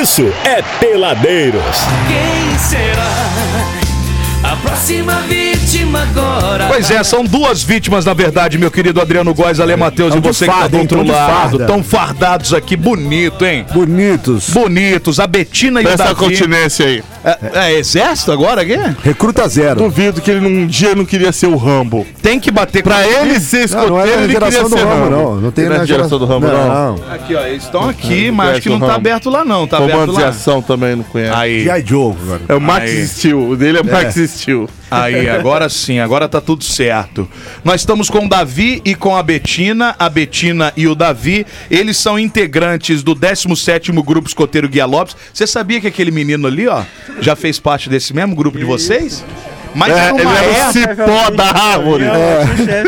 isso é Peladeiros. Quem será a próxima vítima agora? Pois é, são duas vítimas, na verdade, meu querido Adriano Góes, Ale Matheus e você que tá farda, do hein? outro Tão de lado. farda. Tão fardados aqui, bonito, hein? Bonitos. Bonitos. A Betina e o Presta Davi. continência aí. É, é exército agora aqui? Recruta zero. Duvido que ele num dia não queria ser o Rambo. Tem que bater Pra ele ser Não, não é escoteiro, ele queria do ser Ramo, Rambo. não. Não tem Ele é geração do Rambo, não. Não. Aqui, ó, eles estão aqui, mas acho que não tá Rambo. aberto lá não, tá aberto Comando de lá. ação também não conhece. Aí, G.I. Joe. É o Max Aí. Steel. O dele é Max Steel. Aí, agora sim, agora tá tudo certo. Nós estamos com o Davi e com a Betina, a Betina e o Davi, eles são integrantes do 17º Grupo Escoteiro Guia Lopes. Você sabia que aquele menino ali, ó, já fez parte desse mesmo grupo de vocês? Mas É, era ele uma é o cipó da árvore.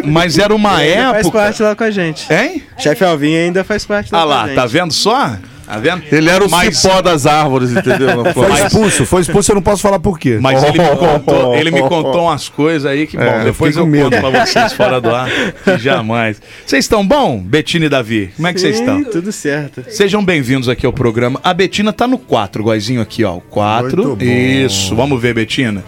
mas era uma Ele faz época, parte lá com a gente. hein? Chefe Alvin ainda faz parte lá Ah com a lá, gente. tá vendo só? Tá vendo? Ele era o Mas- cipó das árvores, entendeu? Foi expulso, foi expulso, eu não posso falar por quê. Mas ele me contou, ele me contou umas coisas aí que, bom, É, eu depois fiquei eu, com conto medo. pra vocês fora do ar. que jamais. Vocês estão bom, Betina e Davi? Como é que vocês estão? Tudo certo. Sejam bem-vindos aqui ao programa. A Betina tá no 4, igualzinho aqui, ó. 4. Muito bom. Isso. Vamos ver, Betina.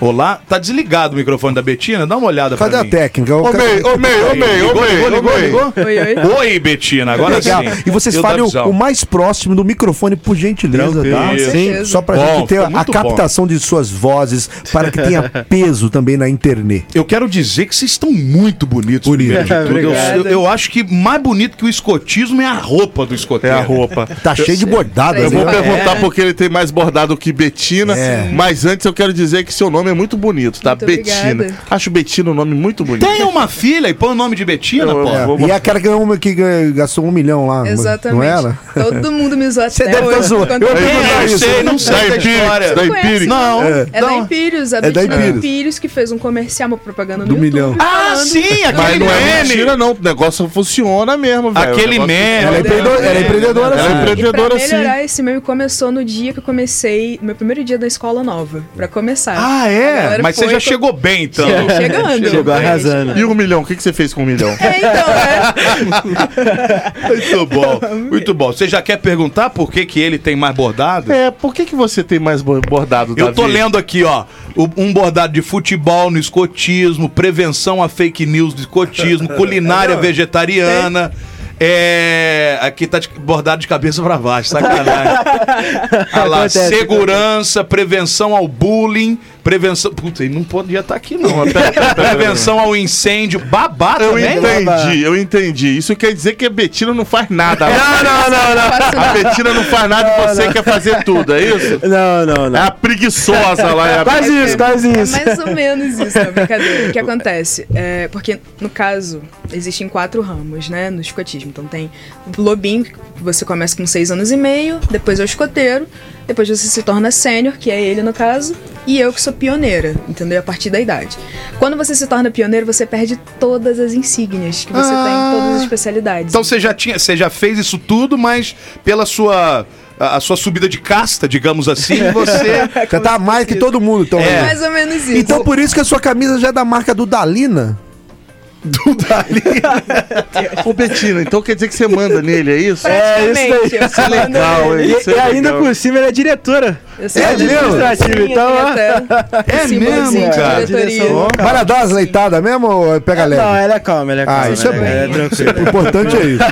Olá. Tá desligado o microfone da Betina? Dá uma olhada Cadê pra a mim. técnica? O Ô, cara- Mei, ô, Mei, ô, Mei, ô, Mei, ligou, ô, ligou, Mei. ligou? Oi, oi. Oi, Betina. Agora Legal. sim. E vocês falem o, mais próximo do microfone, por gentileza, tá? Tranquilo. Sim, só pra Bom, gente ter ficou a captação de suas vozes, para que tenha peso também na internet. Eu quero dizer que vocês estão muito bonitos. Bonito. Eu, Obrigado. eu- eu acho que mais bonito que o escotismo é a roupa do É escoteiro. a roupa. Tá cheio de bordado. Eu né? vou perguntar porque ele tem mais bordado que Betina, É. mas antes eu quero dizer que seu nome é muito bonito, tá? Muito Betina. obrigada. Acho Betina um nome muito bonito. Tem uma filha e põe o nome de Betina, pô. É. Vou- E é aquela que, ganhou- que gastou um milhão lá. Exatamente. Não era? Todo mundo me usou Você até deve tá hoje. Eu eu É, isso. sei, não sei Da da história. da. Não. É. É não. da Empírios, a É da Betina Empírios. Empírios que fez um comercial, uma propaganda no Do YouTube. milhão. Ah, sim, aquele Mas não é mentira, não. O negócio funciona mesmo, velho. Aquele meme. Ela é empreendedora, ela é empreendedora, Ela é sim. Empreendedora, sim. melhorar, esse meme começou no dia que eu comecei, no meu primeiro dia da escola nova, pra começar. Ah, A é? Mas você já chegou bem, então. Cheguei chegando. Chegou arrasando. E um milhão? O que, que você fez com um milhão? É, então, é. Muito bom, muito bom. Você já quer perguntar por que, que ele tem mais bordado? É, por que, que você tem mais bo- bordado, Eu tô Davi? lendo aqui, ó, um bordado de futebol no escotismo, prevenção a fake news do escotismo, culinária vegetariana. É. Aqui tá de- bordado de cabeça pra baixo, sacanagem. Olha lá, Acontece, segurança, prevenção ao bullying, prevenção. Puta, ele não podia estar aqui, não. prevenção ao incêndio, babá Eu também? entendi, eu entendi. Isso quer dizer que a Betina não faz nada. Não, não, não, não. A Betina não faz nada e você quer fazer tudo, é isso? Não, não, É não. a preguiçosa lá. É a... Quase isso, quase É isso. mais ou menos isso, é brincadeira. O que acontece? É, porque, no caso, existem quatro ramos, né, no escotismo. Então tem o lobinho, que você começa com seis anos e meio, depois é o escoteiro, depois você se torna sênior, que é ele no caso, e eu que sou pioneira, entendeu? A partir da idade. Quando você se torna pioneiro, você perde todas as insígnias que você tem, todas as especialidades. Então você já tinha, você já fez isso tudo, mas pela sua a a sua subida de casta, digamos assim, você Você tá mais que todo mundo. Então, É. mais ou menos isso. então por isso que a sua camisa já é da marca do Dalina. Ô, Betina, então quer dizer que você manda nele, é isso? É, isso daí. eu sou legal, hein? E, Isso é e ainda legal. por cima ela é diretora. Eu sou É mesmo? Administrativo, então. É mesmo, cara? dar umas leitadas mesmo ou pega leve? Não, ela é calma, ela é calma. Ah, isso é ela bom. é tranquila. O importante é isso.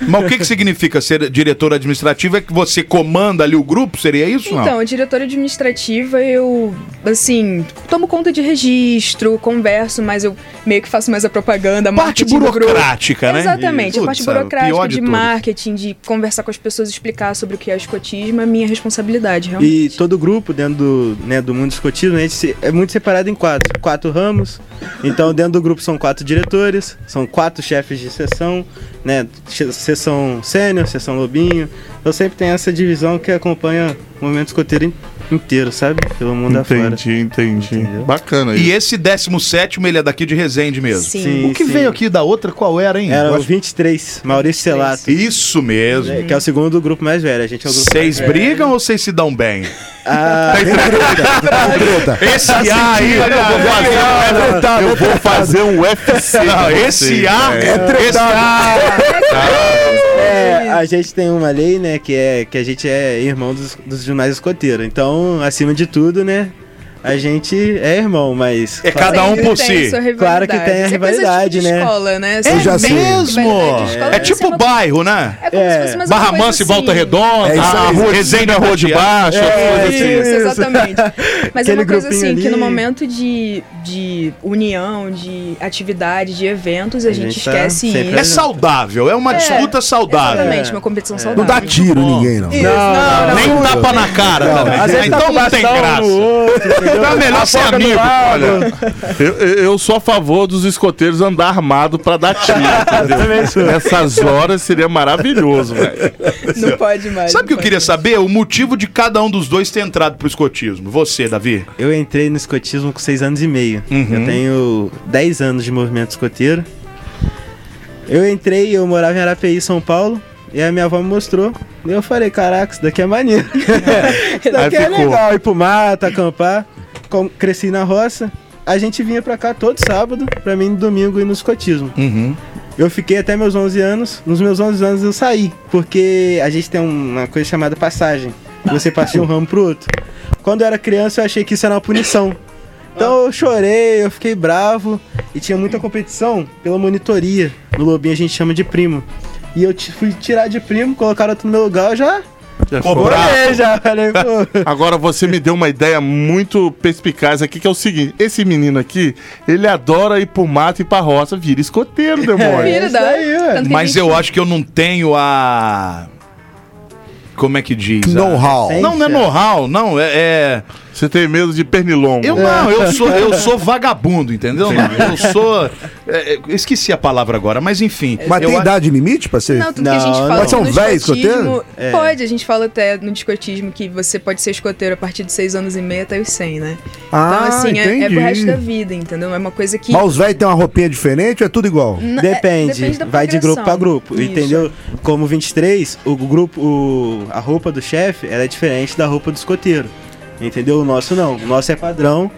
Mas o que, que significa ser diretor administrativo? É que você comanda ali o grupo? Seria isso? não? Então, a diretora administrativa, eu, assim, tomo conta de registro, converso, mas eu meio que faço mais a propaganda, Parte marketing do grupo. burocrática, né? Exatamente, a Putz, parte burocrática, de de, marketing, de conversar com as pessoas, explicar sobre o que é escotismo, é minha responsabilidade, E realmente. todo grupo dentro do, né, do mundo escotismo, se- é muito separado em quatro. Quatro ramos. Então, dentro do grupo são quatro diretores, são quatro chefes de sessão, né? Sessão sênior, sessão lobinho. Eu sempre tenho essa divisão que acompanha movimento escoteiro in- inteiro, sabe? Pelo mundo afora. Entendi, entendi. Bacana E isso. esse 17 ele é daqui de Resende mesmo. Sim. Sim, O que sim. veio aqui da outra, qual era, hein? Era o acho- 23, Maurício Celato. Isso mesmo. né, Que é o segundo grupo mais velho. A gente é o grupo Vocês mais velho. brigam ou vocês se dão bem? Ah, Treta. Esse A aí, eu vou fazer, Eu vou fazer um UFC. Esse A é esse A. gente tem uma lei, né, que é que a gente é irmão dos, dos demais escoteiros. Então, acima de tudo, né, a gente é irmão, mas... É cada um por si. Claro que tem a Isso é rivalidade, de né? escola, né? É Sempre já sei. mesmo? É deve tipo ser uma- bairro, né? É como É. se fosse Barra Mansa e assim. Volta Redonda, É isso a rua Resende, a Rua de Baixo, as É, coisas assim. Isso, Isso. exatamente. Mas é uma coisa assim, que no ali. momento de, de união, de atividade, de eventos, a, A gente, gente tá esquece sempre É isso. saudável, é uma É, disputa saudável. Exatamente, uma competição saudável. Não dá tiro em ninguém, não. Isso, não, não, Nem não. tapa na cara tá Então não tem graça. Então é melhor ser amigo. Olha, eu, eu sou a favor dos escoteiros andar armado pra dar tiro, entendeu? Nessas horas seria maravilhoso, velho. Não pode mais. Sabe o que eu queria pode saber? O motivo de cada um dos dois ter entrado pro escotismo. Você, Davi? Eu entrei no escotismo com 6 anos e meio. Uhum. Eu tenho 10 anos de movimento escoteiro. Eu entrei, eu morava em Arapeí, São Paulo, e a minha avó me mostrou. E eu falei, caraca, isso daqui é maneiro. isso daqui Aí é ficou. legal, ir pro mato, acampar. Cresci na roça. A gente vinha pra cá todo sábado, pra mim no domingo ir no escotismo. Uhum. Eu fiquei até meus 11 anos. Nos meus 11 anos eu saí, porque a gente tem uma coisa chamada passagem. Você passa de um ramo pro outro. Quando eu era criança eu achei que isso era uma punição. Então eu chorei, eu fiquei bravo e tinha muita competição pela monitoria. No Lobinho a gente chama de primo. E eu fui tirar de primo, colocaram outro no meu lugar, eu já Bravo. chorei, já falei, pô. Agora você me deu uma ideia muito perspicaz aqui, que é o seguinte: esse menino aqui, ele adora ir pro mato e pra roça, vira escoteiro, demônio. Vira, isso dá. aí, ué. Tanto que Mas eu acho que eu não tenho a. Como é que diz? Know-how. Não, não é know-how, não. É. é- Você tem medo de pernilongo. Eu não, eu sou, eu sou vagabundo, entendeu? Não, eu sou. é, é, esqueci a palavra agora, mas enfim. Mas tem a- idade limite pra ser? Não, tudo que a gente Não, fala não. Pode ser um escotismo- escoteiro? É. Pode, a gente fala até no discotismo que você pode ser escoteiro a partir de 6 anos e meio até os 100, né? Ah, então, assim, é, é entendi. pro resto da vida, entendeu? É uma coisa que... Mas os velhos têm uma roupinha diferente ou é tudo igual? N- é, Depende, da vai de grupo pra grupo, Isso. entendeu? Como 23, o grupo, o, a roupa do chefe é diferente da roupa do escoteiro, entendeu? O nosso não, o nosso é padrão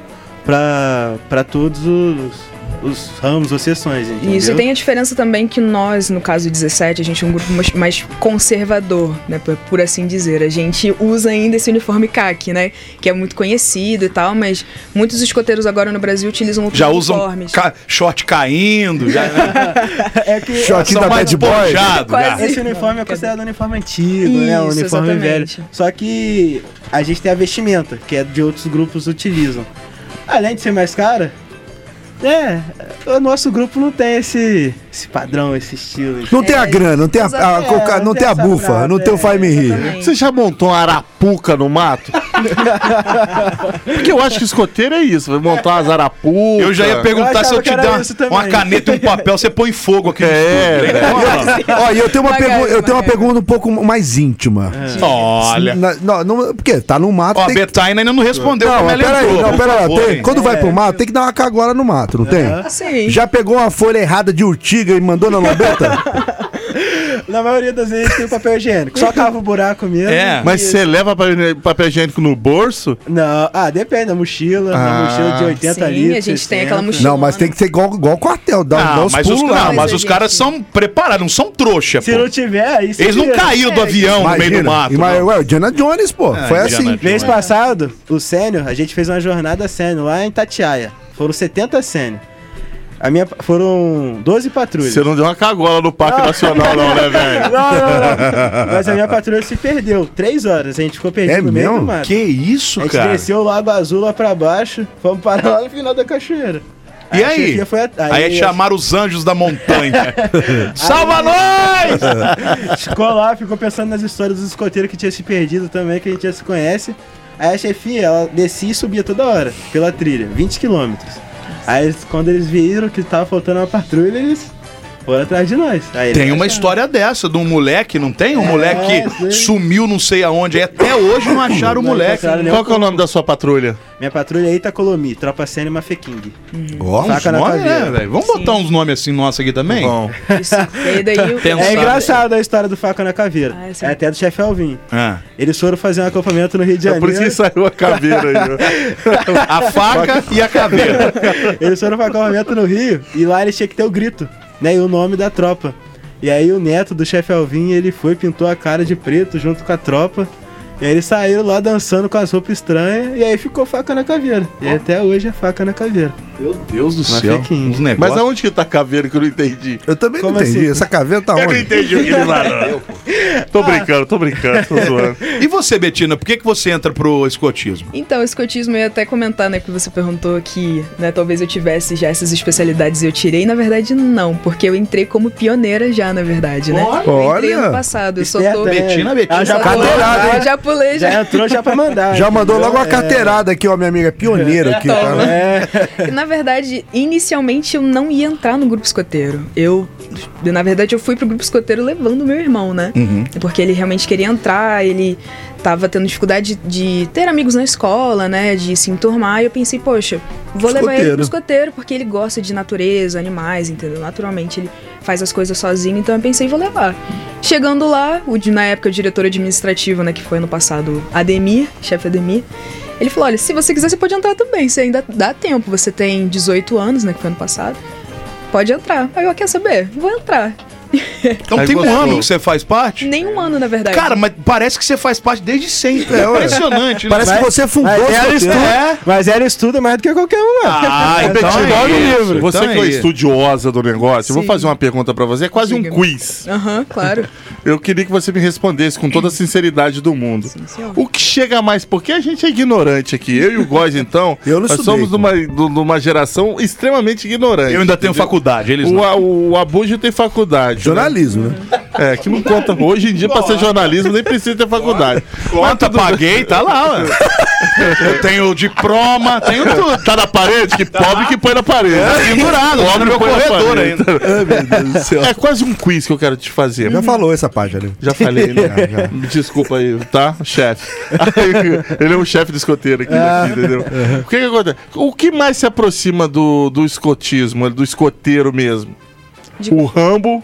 pra todos os, os ramos ou sessões, entendeu? Isso, e tem a diferença também que nós, no caso 17, a gente é um grupo mais- mais conservador, né, por, por assim dizer. A gente usa ainda esse uniforme CAC, né, que é muito conhecido e tal, mas muitos escoteiros agora no Brasil utilizam outros Já usam uniformes. ca- short caindo, já É que Shortinho são da mais Bad Boy. já. Quase. esse uniforme é considerado um uniforme antigo, né? Um Isso, uniforme exatamente. velho. Só que a gente tem a vestimenta, que é de outros grupos utilizam. Além de ser mais cara, é, o nosso grupo não tem esse, esse padrão, esse estilo. Não tem a É, grana, não tem a, a coca- não não tem a essa bufa, não tem o é, Faz Me Rir. Você já montou uma arapuca no mato? Porque eu acho que escoteiro é isso, vai montar umas arapucas. Eu já ia perguntar Eu se eu te der uma, caneta e um papel, você põe fogo aqui É, estúdio. velho. Toma. Ó, e eu tenho uma, Magali, pergu- eu tenho uma pergunta um pouco mais íntima. Olha. Na- não, não, porque tá no mato. Ó, a tem Betaina ainda não respondeu Não, peraí, não, pera lá. Por favor, tem- hein? quando vai pro mato, tem que dar uma cagola no mato, não tem? Sim. Já pegou uma folha errada de urtiga e mandou na lambeta? Na maioria das vezes tem o papel higiênico, só cava o buraco mesmo. É. Mas E- você leva papel, papel higiênico no bolso? Não, ah, depende da mochila, Ah, na mochila de 80 Sim, litros. a gente tem 60. aquela mochila. não, mas tem que ser igual, igual quartel, dá, dá Não, os mas os, lá. não, mas os caras gente- são preparados, não são trouxa, Se pô. não tiver, aí Eles não caíram do É, avião no meio do mato. Ima- não. ué, o Indiana Jones, pô. É, foi Indiana assim. Jones. Mês passado, o sênior, a gente fez uma jornada sênior lá em Tatiaia. Foram 70 sênior. A minha, foram 12 patrulhas. Você não deu uma cagola no Parque Nacional, não, né, velho? Não, não, não. Mas a minha patrulha se perdeu. Três horas. A gente ficou perdido É no meio mesmo? do mato. Que isso, a gente cara? desceu o Lago Azul lá pra baixo. Fomos parar lá no final da cachoeira. E aí? chefia Foi a- Aí é chamar os anjos da montanha. Salva nós! Ficou lá, ficou pensando nas histórias dos escoteiros que tinha se perdido também, que a gente já se conhece. Aí a chefia, ela descia e subia toda hora pela trilha, 20 quilômetros. Aí quando eles viram que tava faltando uma patrulha, eles foram atrás de nós. Aí Tem uma acharam. história dessa, de um moleque, não tem? Um moleque que sim. sumiu não sei aonde. E até hoje não acharam o Não moleque. encontraram nenhum Qual que é o nome da sua patrulha? Minha patrulha é Itacolomi, Tropa Sênior Mafeking. Ó, Uns nomes, caveira. né, velho? Vamos botar uns nomes assim nossos aqui também? Bom. Isso. E aí daí o- Pensado. É engraçado a história do Faca na Caveira. Ah, sim. é até do chefe Alvin. Ah. Eles foram fazer um acampamento no Rio de É Janeiro. por isso que saiu a caveira aí. ó. A faca e a caveira. Eles foram pra acampamento no Rio e lá eles tinham que ter o grito, né? E o nome da tropa. E aí o neto do chefe Alvin, ele foi, pintou a cara de preto junto com a tropa. E aí eles saíram lá dançando com as roupas estranhas. E aí ficou faca na caveira. E até hoje é faca na caveira. Meu Deus do Uma céu. Mas aonde que tá a caveira que eu não entendi? Eu também Como não entendi. assim? Essa caveira tá Eu não onde? entendi o que ele falou. Tô brincando, tô brincando, tô zoando. E você, Betina, por que, que você entra pro escotismo? Então, o escotismo eu ia até comentar, né, que você perguntou que, né, talvez eu tivesse já essas especialidades e eu tirei. Na verdade, não, porque eu entrei como pioneira já, na verdade, né? Eu entrei Olha. ano passado, eu só Esperta, tô... Betina, Betina. Ah, já, tô- já pulei, já. já entrou já pra mandar. Já mandou logo uma É. carteirada aqui, ó, minha amiga. Pioneira aqui, tá? né? Na verdade, inicialmente eu não ia entrar no grupo escoteiro. Eu, na verdade, eu fui pro grupo escoteiro levando meu irmão, né? Porque ele realmente queria entrar, ele tava tendo dificuldade de ter amigos na escola, né? De se enturmar. E eu pensei, poxa, vou levar ele Escoteiro. pro escoteiro, porque ele gosta de natureza, animais, entendeu? Naturalmente ele faz as coisas sozinho, então eu pensei, vou levar. Chegando lá, o, de- na época o diretor administrativo, né, que foi ano passado, Ademir, chefe Ademir, ele falou: olha, se você quiser, você pode entrar também. Você ainda dá tempo. Você tem 18 anos, né? Que foi ano passado. Pode entrar. Aí eu quer saber? Vou entrar. Então Aí tem um gostou. ano que você faz parte? Nem um ano, na verdade. Cara, mas parece que você faz parte desde sempre. É impressionante, né? Parece que você fundou Mas o ela estuda, É? mas ela estuda mais do que qualquer um. Ah, então é isso. livro. Você Então que é é isso. estudiosa do negócio, eu vou Sim. fazer uma pergunta pra você. É quase um Diga-me. quiz. Aham, claro. Eu queria que você me respondesse com toda a sinceridade do mundo. senhor. O que chega mais? Porque a gente é ignorante aqui. Eu e o Góis, então, Eu não nós estudei, somos de uma, de uma geração extremamente ignorante. Eu ainda tenho entendeu? faculdade, eles O, não. a- o Abujo tem faculdade. Né? Jornalismo, né? É, que não conta. Hoje em dia, pra ser jornalismo, nem precisa ter faculdade. Conta, paguei, tá lá, ué. Eu tenho diploma, tenho tudo. Tá na parede? Que pobre que põe na parede. Pendurado, lá no meu corredor ainda. Ai, meu Deus do céu. É quase um quiz que eu quero te fazer. Já falou essa página. Já falei, né? Já, já. Desculpa aí, tá? Chefe. Ele é o chefe do escoteiro aqui, daqui, entendeu? O que que acontece? O que mais se aproxima do, do escotismo, do escoteiro mesmo? De- O Rambo,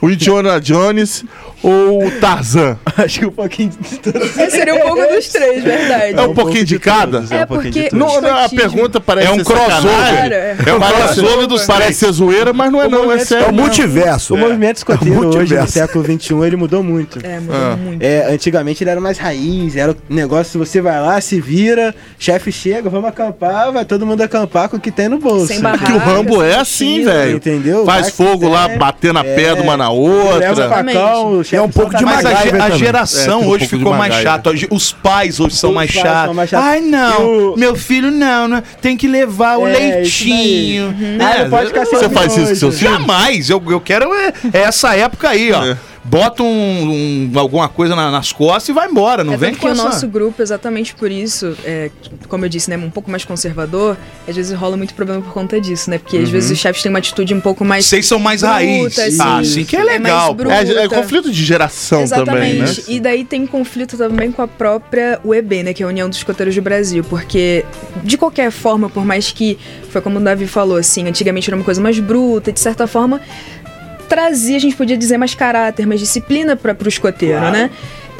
o Indiana Jones ou o Tarzan? Acho que um pouquinho de tudo. Esse seria um pouco dos três, verdade. É um pouquinho de cada? todos, É um pouquinho porque de tudo. Não, não, a escotismo- pergunta parece É um crossover. É. É um crossover dos parece ser zoeira, mas não é O não, é sério. É o multiverso. O movimento escoteiro hoje, no século XXI, ele mudou muito. É, mudou Ah. muito. É, antigamente ele era mais raiz, era o negócio, você vai lá, se vira, chefe chega, vamos acampar, vai todo mundo acampar com o que tem no bolso. Sem Que barraca. o Rambo é assim, velho. Entendeu? Faz fogo lá, der. batendo a pé É. de uma na Leva outra. facão, É um pouco de a Mas a, a também. geração É, um hoje de ficou mais chata. Os pais hoje são Os mais pais são chatos. mais chatos. Ai, não. O- Meu filho, não, não. Tem que levar o É, leitinho. Ah, não pode ficar sem Você faz isso com seus filhos? Jamais. Eu, eu quero é, é essa época aí, ó. Bota um, um- alguma coisa na- nas costas e vai embora. Não É vem com que o essa... nosso grupo, exatamente por isso, é, como eu disse, né, um pouco mais conservador, às vezes rola muito problema por conta disso, né? Porque às vezes os chefes têm uma atitude um pouco mais. Vocês são mais bruta, raiz. assim. Ah, assim que é É legal. É, é conflito de geração também, né? Exatamente. E daí tem conflito também com a própria UEB, né? Que é a União dos Escoteiros do Brasil. Porque, de qualquer forma, por mais que, foi como o Davi falou, assim, antigamente era uma coisa mais bruta, de certa forma, trazia, a gente podia dizer, mais caráter, mais disciplina para pro escoteiro, né?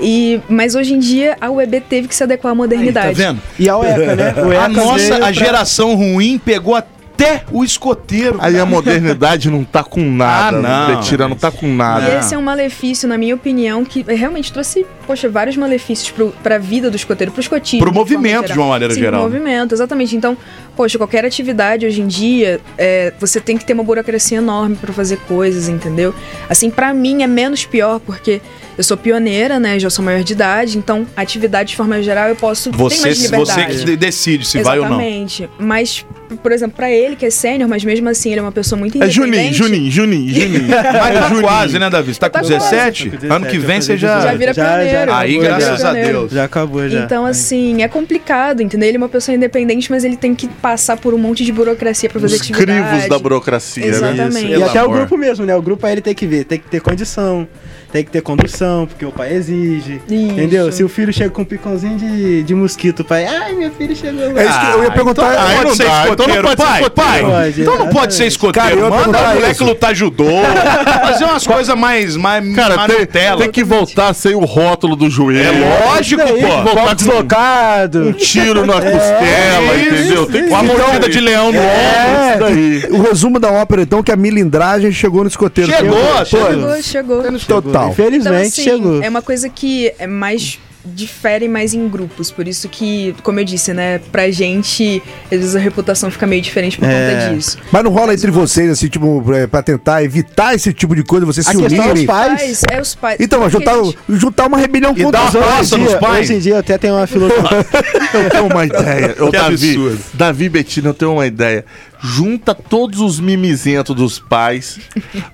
E, mas hoje em dia a UEB teve que se adequar à Aí, modernidade. tá vendo? E a UECA, né? O A nossa, a pra- geração ruim pegou até o escoteiro. Aí a modernidade não tá com nada. Ah, não. Betira não tá com nada. E esse é um malefício, na minha opinião, que realmente trouxe, poxa, vários malefícios pro, pra vida do escoteiro, pro escotismo. Pro de movimento, de uma maneira Sim, geral. Pro movimento, exatamente. Então, poxa, qualquer atividade hoje em dia, é, você tem que ter uma burocracia enorme pra fazer coisas, entendeu? Assim, pra mim é menos pior, porque eu sou pioneira, né? Já sou maior de idade, então, atividade de forma geral eu posso ter Você, mais você liberdade. que de- decide se vai ou não. Exatamente. Mas, por exemplo, pra ele, que é sênior, mas mesmo assim ele é uma pessoa muito É independente. Juninho, Juninho, Juninho, Juninho. Mas tá Juninho. quase, né, Davi? Você tá com Tá quase. 17? Tô com Ano que 17, vem você já. Já vira Já, já. pioneiro. Aí, já vira graças a pioneiro. Deus. Já acabou, já. Então, assim, é complicado, entendeu? Ele é uma pessoa independente, mas ele tem que passar por um monte de burocracia pra fazer Os atividade. crivos da burocracia, né? Exatamente. E Pelo até o grupo mesmo, né? O grupo aí ele tem que ver, tem que ter condição tem que ter condução, porque o pai exige. Isso. Entendeu? Se o filho chega com um picãozinho de, de mosquito, o pai, ai, meu filho chegou lá. É isso que eu ia perguntar. Então Aí não ser dá, então não escoteiro, pode ser pai, escoteiro. pai. Pode, Então não pode ser escoteiro. Cara, Manda o perguntar moleque isso. lutar judô. fazer umas coisas mais, mais, Cara, tem, tem que voltar sem o rótulo do joelho. É lógico, Isso daí, pô. Volta Voltar deslocado. um tiro na costela, isso. entendeu? Tem que Com a então, mordida de leão no É, ombro. isso daí. O resumo da ópera, então, que a milindragem chegou no escoteiro. Chegou, Pô, Chegou, chegou. Total. Infelizmente, Então, assim, chegou. é uma coisa que é mais difere mais em grupos, por isso que, como eu disse, né, pra gente, às vezes a reputação fica meio diferente por É. conta disso. Mas não rola entre vocês, assim, tipo, pra- pra tentar evitar esse tipo de coisa, vocês A se é os unirem. pais. é os pais. Então, juntar, gente- juntar uma rebelião E contra os pais. Hoje em dia- pais. Hoje em dia eu até tenho uma filosofia. Eu tenho uma ideia. Que Davi, absurdo. Davi Betina, eu tenho uma ideia. Junta todos os mimizentos dos pais.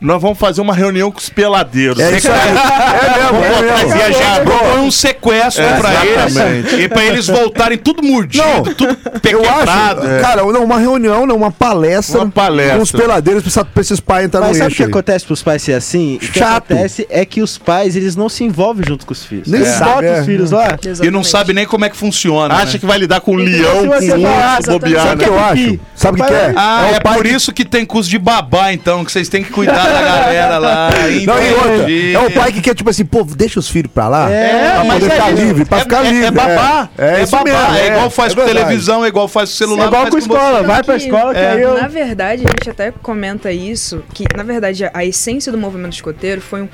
Nós vamos fazer uma reunião com os peladeiros. É isso aí. É mesmo, é mesmo. E a gente propõe um sequestro É, pra exatamente. eles. E pra eles voltarem tudo mordido, Não, tudo Eu acho, pequebrado. cara, não, uma reunião, não, uma palestra, Uma palestra. com os peladeiros pra, esses pais entrarem Mas no sabe o que aí. acontece pros pais ser assim? O que Chato. acontece é que os pais, eles não se envolvem junto com os filhos. Nem botam é. os filhos lá. E não sabe nem como é que funciona. Acha né? que vai lidar com um Então, leão, com um urso, bobear, Sabe o que eu Pipi. acho? Sabe o que é? Ah, é é, por isso que tem curso de babá, então, que vocês têm que cuidar da galera lá. Não, e outra, é o pai que quer, tipo assim, pô, deixa os filhos pra lá. É, pra mas poder é ficar livre, pra É- ficar é- livre. É babá. É, É, babá. mesmo. É igual faz é com televisão, é igual faz com celular. É igual com escola, vai pra que- escola, É. caiu. Na verdade, a gente até comenta isso, que na verdade a, a essência do movimento escoteiro foi um,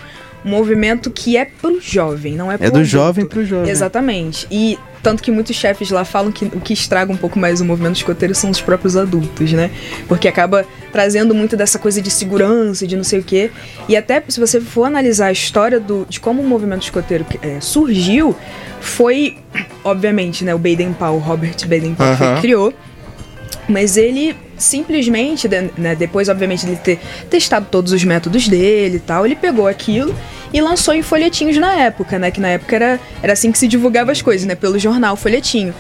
um movimento que é pro jovem, não é pro É do adulto. jovem pro jovem. Exatamente. E tanto que muitos chefes lá falam que o que estraga um pouco mais o movimento escoteiro são os próprios adultos, né? Porque acaba trazendo muito dessa coisa de segurança, de não sei o quê. E até se você for analisar a história do, de como o movimento escoteiro eh, surgiu, foi, obviamente, né, o Baden-Powell, Robert Baden-Powell, foi que criou. Mas ele simplesmente, né, depois, obviamente, de ter testado todos os métodos dele e tal, ele pegou aquilo e lançou em folhetinhos na época, né? Que na época era, era assim que se divulgava as coisas, né? Pelo jornal, folhetinho.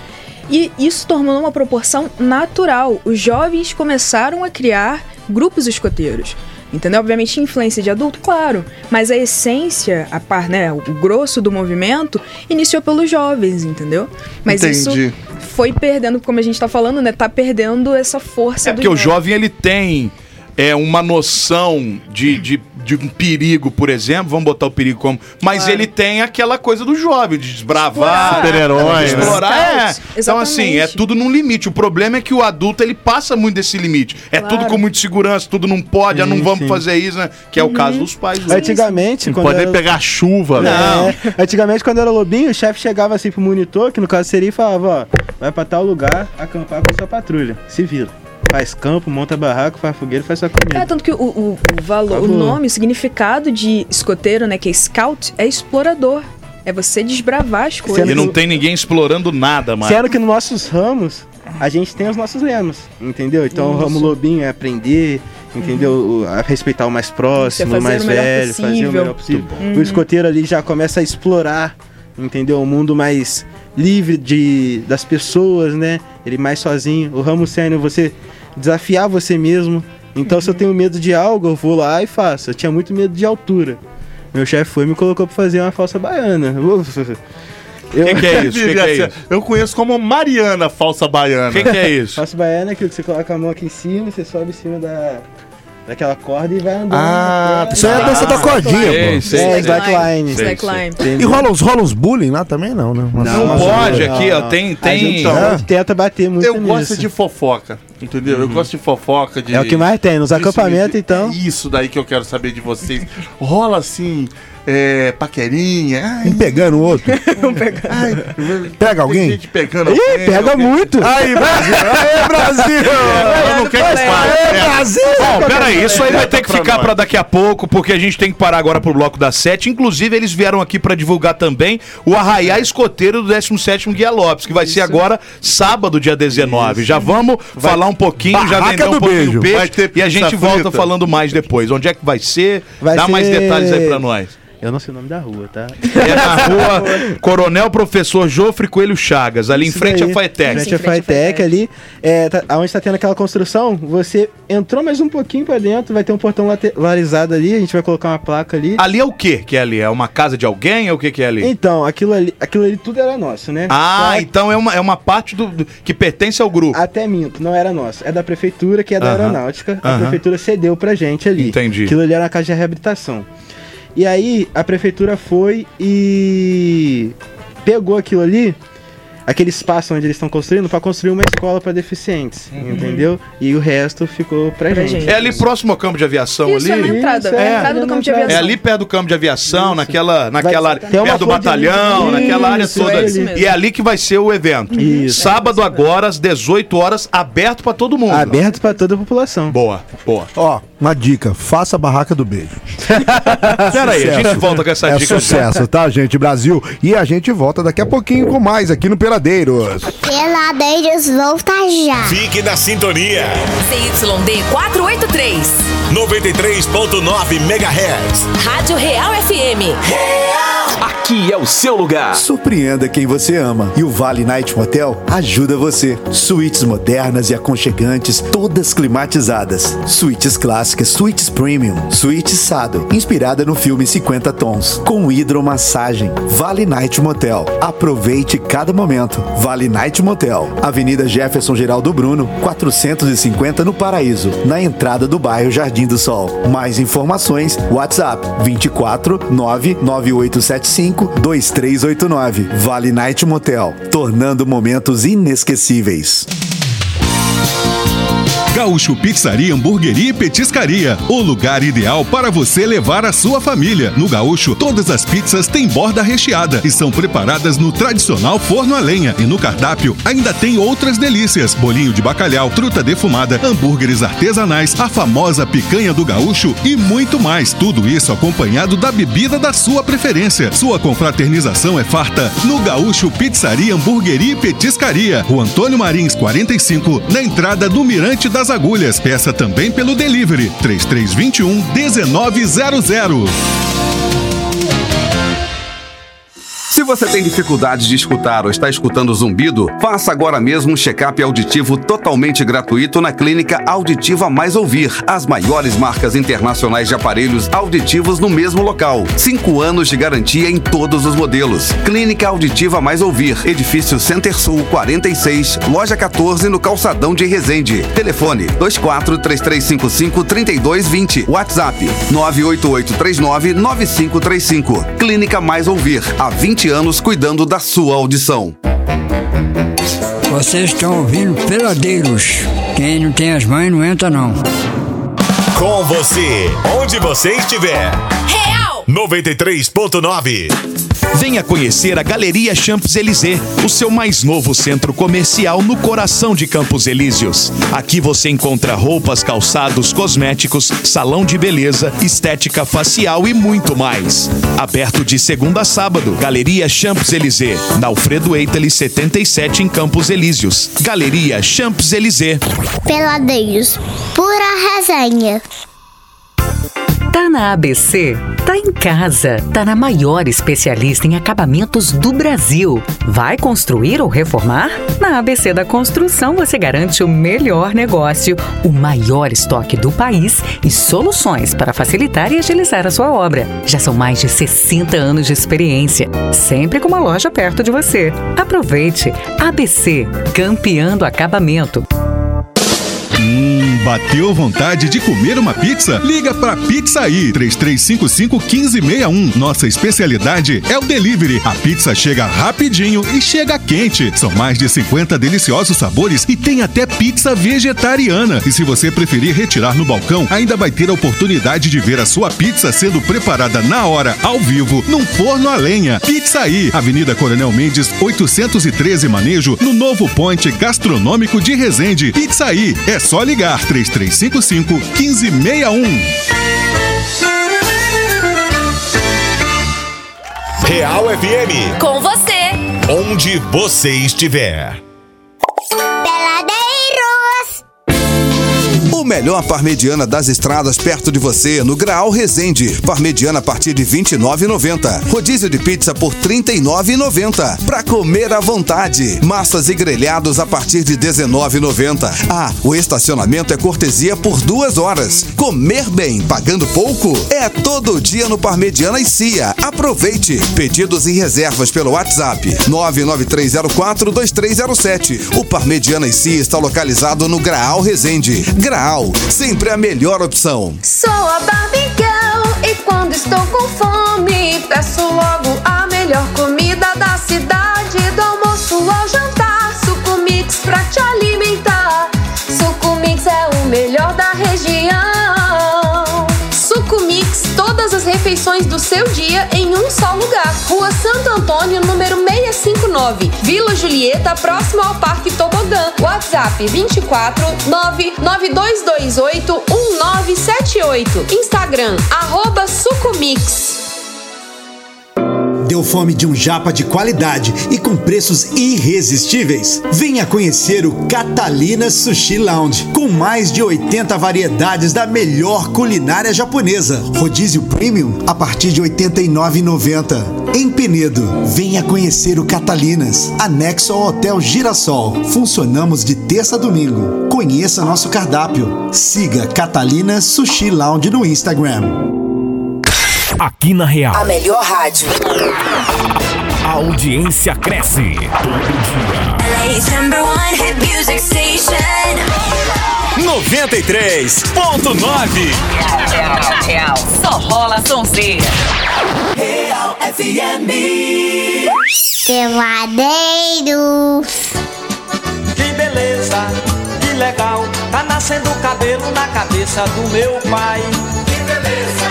E isso tornou uma proporção natural. Os jovens começaram a criar grupos escoteiros. Entendeu? Obviamente, influência de adulto, claro. Mas a essência, a par, né, o grosso do movimento, iniciou pelos jovens, entendeu? Mas Entendi. isso foi perdendo, como a gente tá falando, né? Tá perdendo essa força É do porque o jovem ele tem é, uma noção de, de, de um perigo, por exemplo, vamos botar o perigo como. Mas Claro. ele tem aquela coisa do jovem, de desbravar, Super-herói, de né? explorar. É. Scouts, Então, assim, é tudo num limite. O problema é que o adulto ele passa muito desse limite. É Claro. tudo com muita segurança, tudo não pode, ah, não Sim, vamos sim. fazer isso, né? Que é o caso dos pais. hoje. Antigamente, Não quando pode nem era- pegar chuva, né? Não. É, antigamente, quando era lobinho, o chefe chegava assim pro monitor, que no caso seria, e falava, ó, vai pra tal lugar acampar com sua patrulha. Se vira. Faz campo, monta barraco, faz fogueira, faz sua É, comida. tanto que o, o, o valor, o nome, o significado de escoteiro, né, que é scout, é explorador. É você desbravar as coisas. E não tem ninguém explorando nada mais. Sendo que nos nossos ramos, a gente tem os nossos lemas, entendeu? Então o ramo Isso. lobinho é aprender, entendeu? O- A respeitar o mais próximo, fazer o mais o velho, fazer o possível. melhor possível. O escoteiro ali já começa a explorar, entendeu? O mundo mais livre de, das pessoas, né? Ele mais sozinho. O ramo sênior, você desafiar você mesmo. Então, se eu tenho medo de algo, eu vou lá e faço. Eu tinha muito medo de altura. Meu chefe foi e me colocou pra fazer uma falsa baiana. O que, que é isso? O que, que é isso? Eu conheço como Mariana Falsa Baiana. O que, que é isso? Falso baiano é aquilo que você coloca a mão aqui em cima, você sobe em cima da, daquela corda e vai andando. Ah, Isso aí é a dança da cordinha, Sei, pô. sei, É, slackline. Slackline. E rola uns, rola uns bullying lá também, não, né? Uma- Não uma- pode, não, aqui, ó, não. tem- A tem- gente, a gente tenta bater muito Eu nisso. gosto de fofoca, entendeu? Eu gosto de fofoca, de... É o que mais tem, nos acampamentos, então. É isso daí que eu quero saber de vocês. Rola assim, é, paquerinha. Ai, Um pegando o outro. ai, Pega alguém? Gente pegando Ih, alguém, pega alguém- muito! Aí, Brasil! Aí, Brasil! Eu não quero que fale. Aí, É. Brasil! Bom, peraí, isso aí vai ter que ficar pra daqui a pouco, porque a gente tem que parar agora pro bloco das sete. Inclusive, eles vieram aqui pra divulgar também o Arraiá Escoteiro do 17º Guia Lopes, que vai ser agora sábado, dia 19. Já vamos falar um pouquinho, já Barraca vender um do pouquinho beijo. do peixe Vai ter e a gente volta frita. falando mais depois. Onde é que vai ser? Vai Dá mais ser- detalhes aí pra nós. Eu não sei o nome da rua, tá? É na rua Coronel Professor Jofre Coelho Chagas, ali em Isso frente daí. à Faetec. Frente à frente à Faetec ali, é, tá, onde tá tendo aquela construção, você entrou mais um pouquinho pra dentro, vai ter um portão lateralizado ali, a gente vai colocar uma placa ali. Ali é o que que é ali? É uma casa de alguém? É o que que é ali? Então, aquilo ali, aquilo ali tudo era nosso, né? Ah, Só então é uma, é uma parte do, do- que pertence ao grupo. Até minto, não era nosso. É da prefeitura, que é da Aham. aeronáutica. A Aham. prefeitura cedeu pra gente ali. Entendi. Aquilo ali era uma casa de reabilitação. E aí, a prefeitura foi e pegou aquilo ali, aquele espaço onde eles estão construindo, pra construir uma escola pra deficientes. Entendeu? E o resto ficou pra, Pra gente. gente. É ali próximo ao campo de aviação Isso, é ali? na entrada. Isso, é, é, a entrada é do na campo de entrada. É aviação. ali perto do campo de aviação, naquela, naquela área, perto do batalhão, naquela área Isso, toda. é isso. E é ali que vai ser o evento. Isso. Sábado agora, às 18 horas, aberto pra todo mundo. Aberto pra toda a população. Boa, boa. Ó, uma dica, faça a barraca do beijo. Pera aí, a gente volta com essa É dica. já. sucesso, tá, gente? Brasil. E a gente volta daqui a pouquinho com mais aqui no Peladeiros. Peladeiros volta já. Fique na sintonia. CYD 483. 93.9 MHz. Rádio Real FM. Aqui é o seu lugar. Surpreenda quem você ama. E o Vale Night Motel ajuda você. Suítes modernas e aconchegantes, todas climatizadas. Suítes clássicas, suítes premium, suíte Sado, inspirada no filme 50 Tons, com hidromassagem. Vale Night Motel. Aproveite cada momento. Vale Night Motel. Avenida Jefferson Geraldo Bruno, 450 no Paraíso, na entrada do bairro Jardim do Sol. Mais informações, WhatsApp 24 99875 2389. Vale Night Motel, tornando momentos inesquecíveis. Gaúcho Pizzaria, Hamburgueria e Petiscaria. O lugar ideal para você levar a sua família. No Gaúcho, todas as pizzas têm borda recheada e são preparadas no tradicional forno a lenha. E no cardápio ainda tem outras delícias: bolinho de bacalhau, truta defumada, hambúrgueres artesanais, a famosa picanha do Gaúcho e muito mais. Tudo isso acompanhado da bebida da sua preferência. Sua confraternização é farta no Gaúcho Pizzaria, Hamburgueria e Petiscaria. O Antônio Marins 45, na entrada do Mirante das Agulhas. Peça também pelo delivery 3321 1900. Se você tem dificuldade de escutar ou está escutando zumbido, faça agora mesmo um check-up auditivo totalmente gratuito na Clínica Auditiva Mais Ouvir. As maiores marcas internacionais de aparelhos auditivos no mesmo local. Cinco anos de garantia em todos os modelos. Clínica Auditiva Mais Ouvir, Edifício Center Sul 46, Loja 14, no Calçadão de Resende. Telefone 24 3355 3220. WhatsApp 98839 9535. Clínica Mais Ouvir. Há 20 anos cuidando da sua audição. Vocês estão ouvindo Peladeiros. Quem não tem as mães não entra não. Com você, onde você estiver. Real. 93.9. Venha conhecer a Galeria Champs-Élysées, o seu mais novo centro comercial no coração de Campos Elíseos. Aqui você encontra roupas, calçados, cosméticos, salão de beleza, estética facial e muito mais. Aberto de segunda a sábado, Galeria Champs-Élysées, na Alfredo Eiteli 77 em Campos Elíseos. Galeria Champs-Élysées. Peladeiros, pura resenha. Tá na ABC? Tá em casa. Tá na maior especialista em acabamentos do Brasil. Vai construir ou reformar? Na ABC da Construção você garante o melhor negócio, o maior estoque do país e soluções para facilitar e agilizar a sua obra. Já são mais de 60 anos de experiência, sempre com uma loja perto de você. Aproveite. ABC, campeando acabamento. Hum, bateu vontade de comer uma pizza? Liga pra Pizzaí 3355 1561. Nossa especialidade é o delivery. A pizza chega rapidinho e chega quente. São mais de 50 deliciosos sabores e tem até pizza vegetariana. E se você preferir retirar no balcão, ainda vai ter a oportunidade de ver a sua pizza sendo preparada na hora, ao vivo, num forno a lenha. Pizzaí, Avenida Coronel Mendes, 813 Manejo, no novo ponte gastronômico de Resende. Pizzaí, é só ligar 3355 1561. Real FM. Com você. Onde você estiver. Melhor parmegiana das estradas perto de você, no Graal Resende. Parmegiana a partir de R$ 29,90. Rodízio de pizza por R$ 39,90. Pra comer à vontade. Massas e grelhados a partir de R$ 19,90. Ah, o estacionamento é cortesia por duas horas. Comer bem, pagando pouco? É todo dia no Parmegiana e Cia. Aproveite. Pedidos e reservas pelo WhatsApp 993042307. O Parmegiana e Cia está localizado no Graal Resende. Graal, sempre a melhor opção. Sou a Barbie Girl e quando estou com fome peço logo a melhor comida da cidade, do almoço ao jantar. Suco Mix pra te alimentar. Suco Mix é o melhor da região. Suco Mix, todas as refeições do seu dia em um só lugar. Rua Santo Antônio, número 659, Vila Julieta, próximo ao Parque Tobogã. WhatsApp 24 99228 1978. Instagram, arroba Sucomix. Deu fome de um japa de qualidade e com preços irresistíveis? Venha conhecer o Catalina Sushi Lounge, com mais de 80 variedades da melhor culinária japonesa. Rodízio Premium a partir de R$ 89,90. Em Penedo, venha conhecer o Catalinas, anexo ao Hotel Girassol. Funcionamos de terça a domingo. Conheça nosso cardápio. Siga Catalina Sushi Lounge no Instagram. Aqui na Real. A melhor rádio. A audiência cresce. Music station. 93.9 Real. Só rola sonzeira. Real FM. Peladeiros. Que beleza, que legal. Tá nascendo cabelo na cabeça do meu pai. Que beleza,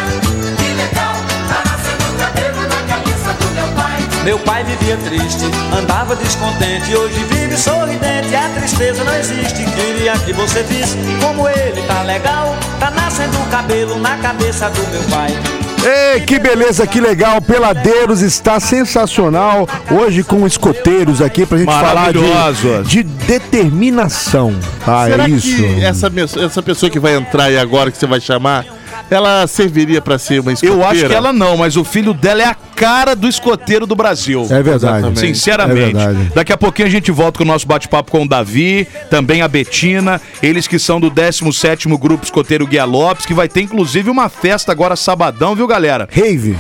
meu pai. Vivia triste, andava descontente. Hoje vive sorridente, a tristeza não existe. Queria que você visse como ele tá legal. Tá nascendo cabelo na cabeça do meu pai. Ei, que beleza, que legal. Peladeiros está sensacional. Hoje com escoteiros aqui pra gente falar Maravilhoso. de, de determinação. Ah, Será é isso. que essa, essa pessoa que vai entrar aí agora, que você vai chamar, ela serviria pra ser uma escoteira? Eu acho que ela não, mas o filho dela é a cara do escoteiro do Brasil. É verdade. Exatamente. Sinceramente. É verdade. Daqui a pouquinho a gente volta com o nosso bate-papo com o Davi, também a Betina, eles que são do 17º Grupo Escoteiro Guia Lopes, que vai ter inclusive uma festa agora sabadão, viu, galera? Rave.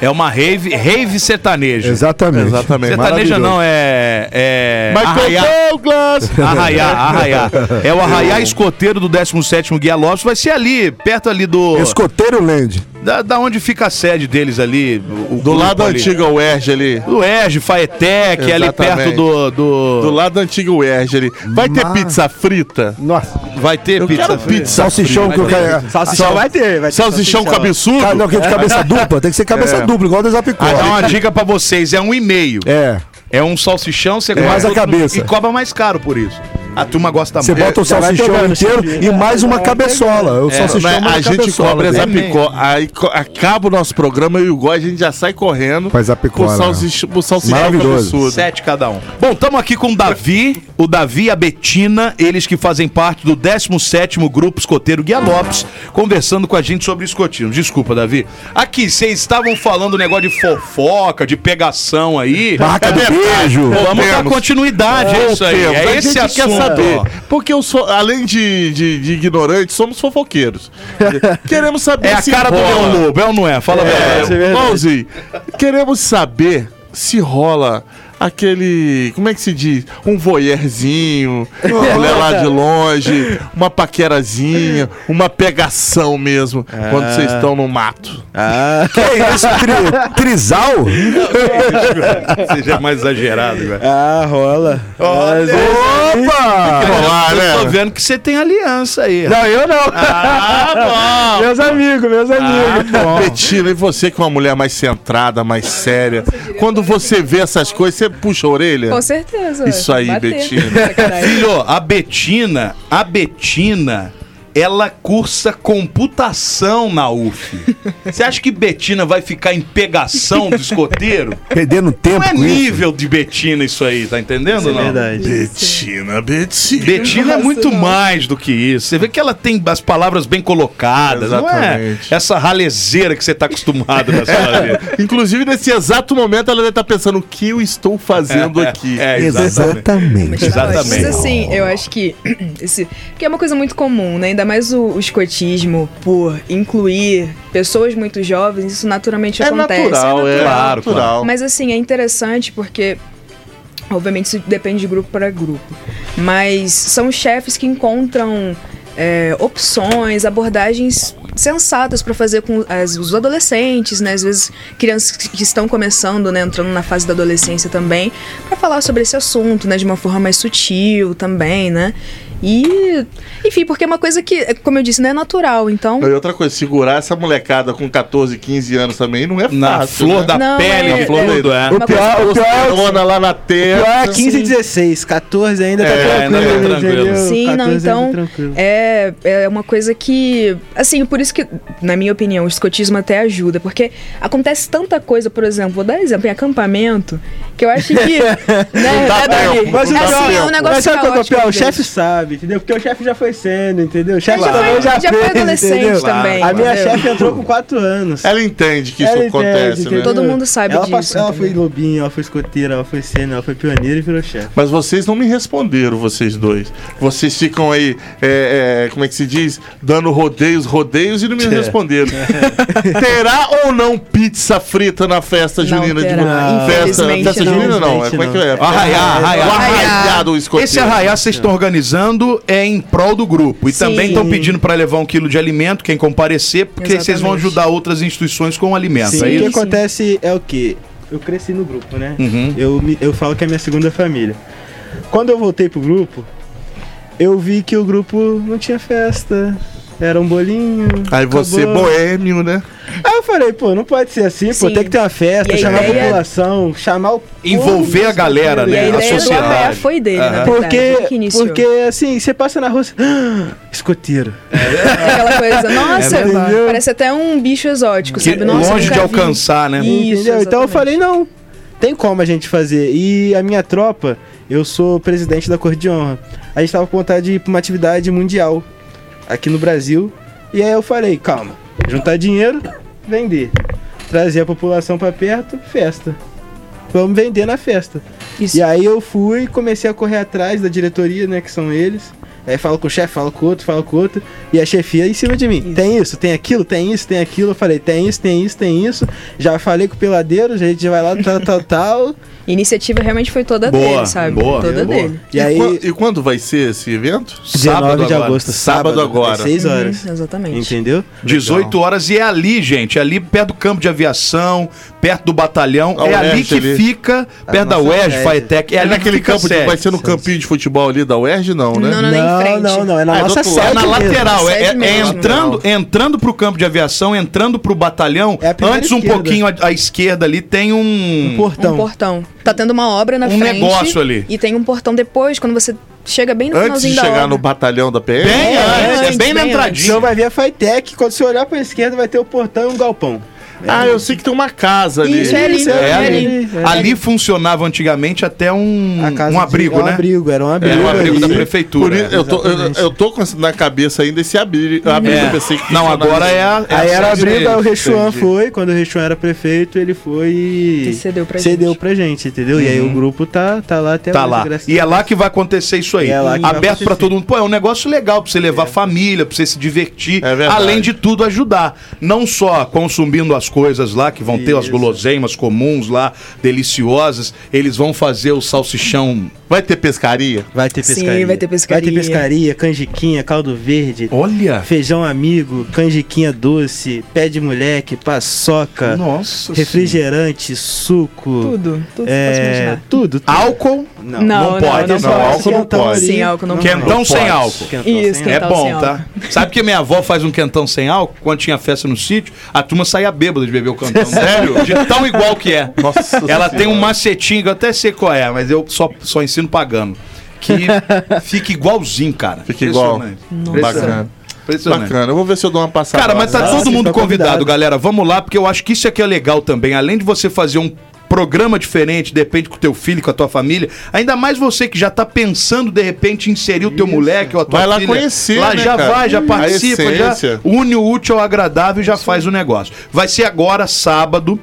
É uma rave, rave sertaneja. Exatamente. Exatamente. Sertaneja não, é... é Michael Douglas! Arraiar, arraiar. É o arraiar escoteiro do 17º Guia Lopes, vai ser ali, perto ali do... Escoteiro Land. Da, da onde fica a sede deles ali. o- Do lado da ali. antiga UERJ ali. Do Erge, Faetec, ali perto do, do... Do lado da antiga UERJ ali. Vai ter Mas- pizza frita? Nossa. Vai ter Eu pizza quero frita. pizza Salsichão que eu quero. Salsichão vai ter, vai ter Salsichão cabeçudo? Cara, não, que é de cabeça dupla. Tem que ser cabeça É. dupla, igual da Zapicó. Ah, uma dica pra vocês, é um e meio. É. É um salsichão, você mais a cabeça. E cobra mais caro por isso. A turma gosta Você bota o salsichão inteiro e mais uma cabeçola. O É, salsichão mas mais a gente cobra né? Zapicó. Aí acaba o nosso programa, e o Gói, a gente já sai correndo Faz Zapicó, pro né? salsichão, pro salsichão Maravilhoso. Sete cada um. Bom, estamos aqui com o Davi, o Davi e a Betina, eles que fazem parte do 17º Grupo Escoteiro Guia Lopes, conversando com a gente sobre escotismo. Desculpa, Davi. Aqui, vocês estavam falando negócio de fofoca, de pegação aí. Barraca do É beijo. Pô, Vamos dar continuidade, é isso aí. É a esse assunto. Saber. Porque eu sou, além de, de, de ignorantes, somos fofoqueiros. Queremos saber É a cara do rola. Leão Lobo, é ou não é? Fala a verdade. É, queremos saber se rola aquele. Como é que se diz? Um voyeurzinho, olhar lá de longe, uma paquerazinha, uma pegação mesmo, quando vocês estão no mato. Ah, Que é isso? Tri- trisal? Seja mais exagerado, velho. ah rola. Olha, Opa! Rolar, Eu tô né? vendo que você tem aliança aí. Não, eu não. Ah, bom. Meus amigos, meus amigos. Betina, e você que é uma mulher mais centrada, mais séria, quando você vê essas coisas, você puxa a orelha? Com certeza. Isso aí. Betina. Filho, a Betina, a Betina, ela cursa computação na UF. Você acha que Betina vai ficar em pegação do escoteiro? Perdendo tempo Não é com isso. nível de Betina isso aí, tá entendendo? Isso é não? verdade. Betina, Betina. Betina é muito mais do que isso. Você vê que ela tem as palavras bem colocadas, não é Exatamente. essa ralezeira que você tá acostumado na sua vida. Inclusive, nesse exato momento, ela deve estar pensando o que eu estou fazendo aqui. É, Exatamente. Exatamente. Mas assim, eu acho que esse, que é uma coisa muito comum, né? Ainda mais o, o escotismo por incluir pessoas muito jovens, isso naturalmente É acontece. natural, é Claro, natural. Mas assim, é interessante porque obviamente isso depende de grupo para grupo. Mas são chefes que encontram é, opções, abordagens sensatas para fazer com as- os adolescentes, né? Às vezes crianças que que estão começando, né? Entrando na fase da adolescência também, para falar sobre esse assunto, né? De uma forma mais sutil também, né? E, enfim, porque é uma coisa que, como eu disse, não é natural, então... E outra coisa, segurar essa molecada com 14, 15 anos também não é fácil. Na flor né? da Não, pele, é- a flor é- do é. O pior, o pior é lá na O terra. pior é 15 e 16, 14 ainda tá É, ainda tranquilo, tá tranquilo. entendeu? Sim, não, 14 então tranquilo. é, é uma coisa que, assim, por isso que, na minha opinião, o escotismo até ajuda, porque acontece tanta coisa, por exemplo, vou dar exemplo, em acampamento, que eu acho que, né, dá é, Dani, tempo, Mas o assim, pior, é um negócio mas sabe qual que é o? O chefe sabe, entendeu? Porque o chefe já foi sênior, entendeu? O chefe Já também foi- já, já foi fez, adolescente entendeu? também, A minha chefe entrou com 4 anos. Ela entende que isso Ela acontece, entende, né? Todo mundo sabe ela disso, Passou, ela foi lobinha, ela foi escoteira, ela foi sênior, ela foi pioneira e virou chefe. Mas vocês não me responderam, vocês dois. Vocês ficam aí, é, é, como é que se diz? Dando rodeios, rodeios e não me É. responderam. terá ou não pizza frita na festa Não junina de terá, Festa, festa não. junina não, é, como é que é? não. Arraiar, arraiar. O arraiar do escoteiro. Esse arraiar vocês estão organizando é em prol do grupo. E Sim. também estão pedindo para levar um quilo de alimento, quem comparecer, porque aí vocês vão ajudar outras instituições com alimento. Sim, é o que isso? acontece é o quê? Eu cresci no grupo, né? Uhum. Eu, eu falo que é minha segunda família. Quando eu voltei pro grupo, eu vi que o grupo não tinha festa. Era um bolinho. Aí você, acabou. boêmio, né? Aí eu falei, pô, não pode ser assim, pô, Sim. tem que ter uma festa, E chamar a população, chamar o. Envolver a galera, né? a A ideia sociedade. foi dele, na verdade, Porque, porque assim, você passa na rua, você... "Ah, escoteiro. É aquela coisa, nossa, É, parece até um bicho exótico, Que sabe? Nossa, longe de nunca vi. alcançar, né? Isso, Entendeu? Então eu falei, não, tem como a gente fazer. E a minha tropa, eu sou presidente da Cor de Honra. A gente tava com vontade de ir pra uma atividade mundial aqui no Brasil. E aí eu falei, calma, juntar dinheiro, vender. Trazer a população pra perto, festa. Vamos vender na festa. Isso. E aí eu fui, comecei a correr atrás da diretoria, né, que são eles. Aí falo com o chefe, falo com o outro, falo com o outro. E a chefia em cima de mim. Isso. Tem isso, tem aquilo, tem isso, tem aquilo. Eu falei, tem isso, tem isso, tem isso. Já falei com o peladeiro, a gente vai lá, tal, tal, tal. A iniciativa realmente foi toda Boa, dele, sabe? boa, toda boa. dele. E aí, quan- e quando vai ser esse evento? 19 de agora. agosto, Sábado sábado, agora. às 6 horas. Uhum, exatamente. Entendeu? 18 horas e é ali, gente. É ali perto do campo de aviação, perto do batalhão. A é ali UERJ que ali. fica, perto da UERJ. Faetec. É É ali naquele campo, de, vai ser no campinho de futebol ali da UERJ, não, né? Não, não, em Não, frente. não, não, é na Ah, é nossa sede. É na mesmo. lateral, é, é- é entrando, entrando pro campo de aviação, entrando pro batalhão. É antes, um esquerda. pouquinho à, à esquerda ali, tem um. Um portão. Um portão. Tá tendo uma obra na Um frente. negócio ali. E tem um portão depois, quando você chega bem no Antes finalzinho de da chegar obra. no batalhão da PM? Bem É, antes, é antes, bem na bem O entradinha. senhor vai ver a Fitec, quando você olhar pra esquerda vai ter o portão e um galpão. Ah, eu sei que tem uma casa ali. Isso, é ali, Isso, é É ali. ali. é funcionava antigamente até um, A um de- abrigo, é um né? abrigo, era um abrigo. Era um abrigo ali. da Por prefeitura. isso, eu, tô, eu, eu tô com na cabeça ainda esse abrigo. abrigo É. pensei que Não, agora é a. é a Aí era sede abrigo, aí o. Rechuan foi, quando o Rechuan era prefeito, ele foi e cedeu pra cedeu gente. pra gente, entendeu? E aí o grupo tá, tá lá até Tá hoje, lá. E a é lá que vai acontecer isso aí. É lá que vai Aberto pra acontecer. todo mundo. Pô, é um negócio legal pra você levar família, pra você se divertir. É verdade. além de tudo, ajudar. Não só consumindo as coisas lá, que vão ter as Isso. guloseimas comuns lá, deliciosas. Eles vão fazer o salsichão. Vai ter pescaria? Vai ter Sim, pescaria. vai ter pescaria. Vai ter pescaria, canjiquinha, caldo verde, Olha! feijão amigo, canjiquinha doce, pé de moleque, paçoca, Nossa. refrigerante, suco. Tudo, tudo É, tudo, tudo. Álcool? Não, Não, não pode, não, não, pode. álcool não Quentão pode. Sim, álcool não pode. Quentão Não sem álcool. Quentão Isso, sem É bom, sem tá? Sabe que minha avó faz um quentão sem álcool? Quando tinha festa no sítio, a turma saía bêbada de beber o quentão. Sério? De tão igual que é. Nossa Ela tem um Senhora. macetinho que eu até sei qual é, mas eu só, só ensino pagando. Que fica igualzinho, cara. Fica igual. Impressionante. Bacana. Impressionante. Bacana, eu vou ver se eu dou uma passada. Cara, lá. mas tá Ah, todo mundo tá convidado, galera. Vamos lá, porque eu acho que isso aqui é legal também. Além de você fazer um programa diferente, de repente com o teu filho, com a tua família, ainda mais você que já tá pensando de repente inserir o teu moleque ou a tua Vai lá filha. conhecer, Lá né, já cara? vai, já participa, já une o útil ao agradável e já faz o negócio. Vai ser agora sábado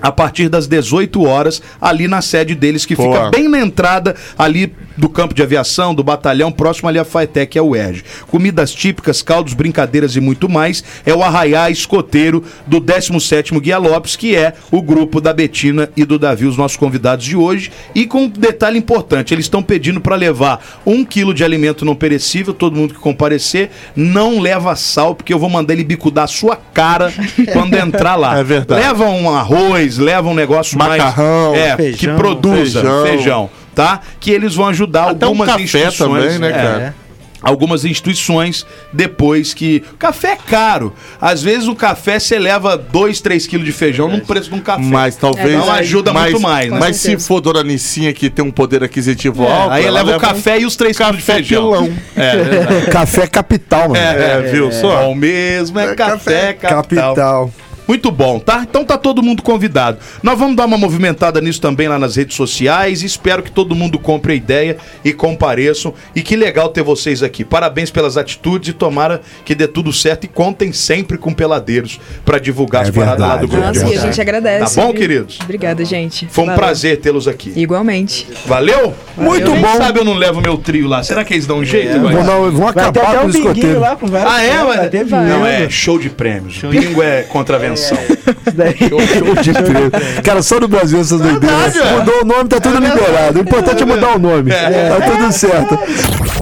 a partir das 18 horas, ali na sede deles, que fica Boa. bem na entrada ali do campo de aviação, do batalhão, próximo ali a Faetec, é o UERJ. Comidas típicas, caldos, brincadeiras e muito mais. É o Arraiá Escoteiro do 17º Guia Lopes, que é o grupo da Betina e do Davi, os nossos convidados de hoje. E com um detalhe importante, eles estão pedindo para levar um quilo de alimento não perecível, todo mundo que comparecer, não leva sal, porque eu vou mandar ele bicudar a sua cara quando entrar lá. É verdade. Leva um arroz, leva um negócio Macarrão, mais... É, feijão, que produza feijão. feijão. Tá? Que eles vão ajudar Até um algumas café instituições. também, né, é, cara? Algumas instituições depois que. Café é caro. Às vezes o café você leva 2, 3 quilos de feijão no preço de um café. Mas talvez. Então ajuda mas, muito mais, né? Mas se for Dona Nicinha que tem um poder aquisitivo É, alto. aí ela leva o um café e os 3 quilos de café feijão. pilão. É, verdade. Café capital, mano. É, viu só? Bom mesmo, é, café, capital. Capital. Muito bom, tá? Então tá todo mundo convidado. Nós vamos dar uma movimentada nisso também lá nas redes sociais. Espero que todo mundo compre a ideia e compareçam. E que legal ter vocês aqui. Parabéns pelas atitudes e tomara que dê tudo certo. E contem sempre com peladeiros pra divulgar as paradas lá do grupo. Nossa, e a gente agradece. Tá bom, queridos? Obrigada, gente. Foi um Valeu. prazer tê-los aqui. Igualmente. Valeu? Muito Quem bom. sabe eu não levo meu trio lá? Será que eles dão um jeito? Vão, dar- vão acabar com os escoteiros. Ah, é? Vai ter Não, é show de prêmios. Bingo é contravenção. Show de prêmio. Cara, só no Brasil essas doideiras. É. Mudou o nome, tá tudo liberado. O importante é mudar o nome. Tá tudo certo.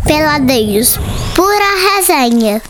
Peladeiros, pura resenha.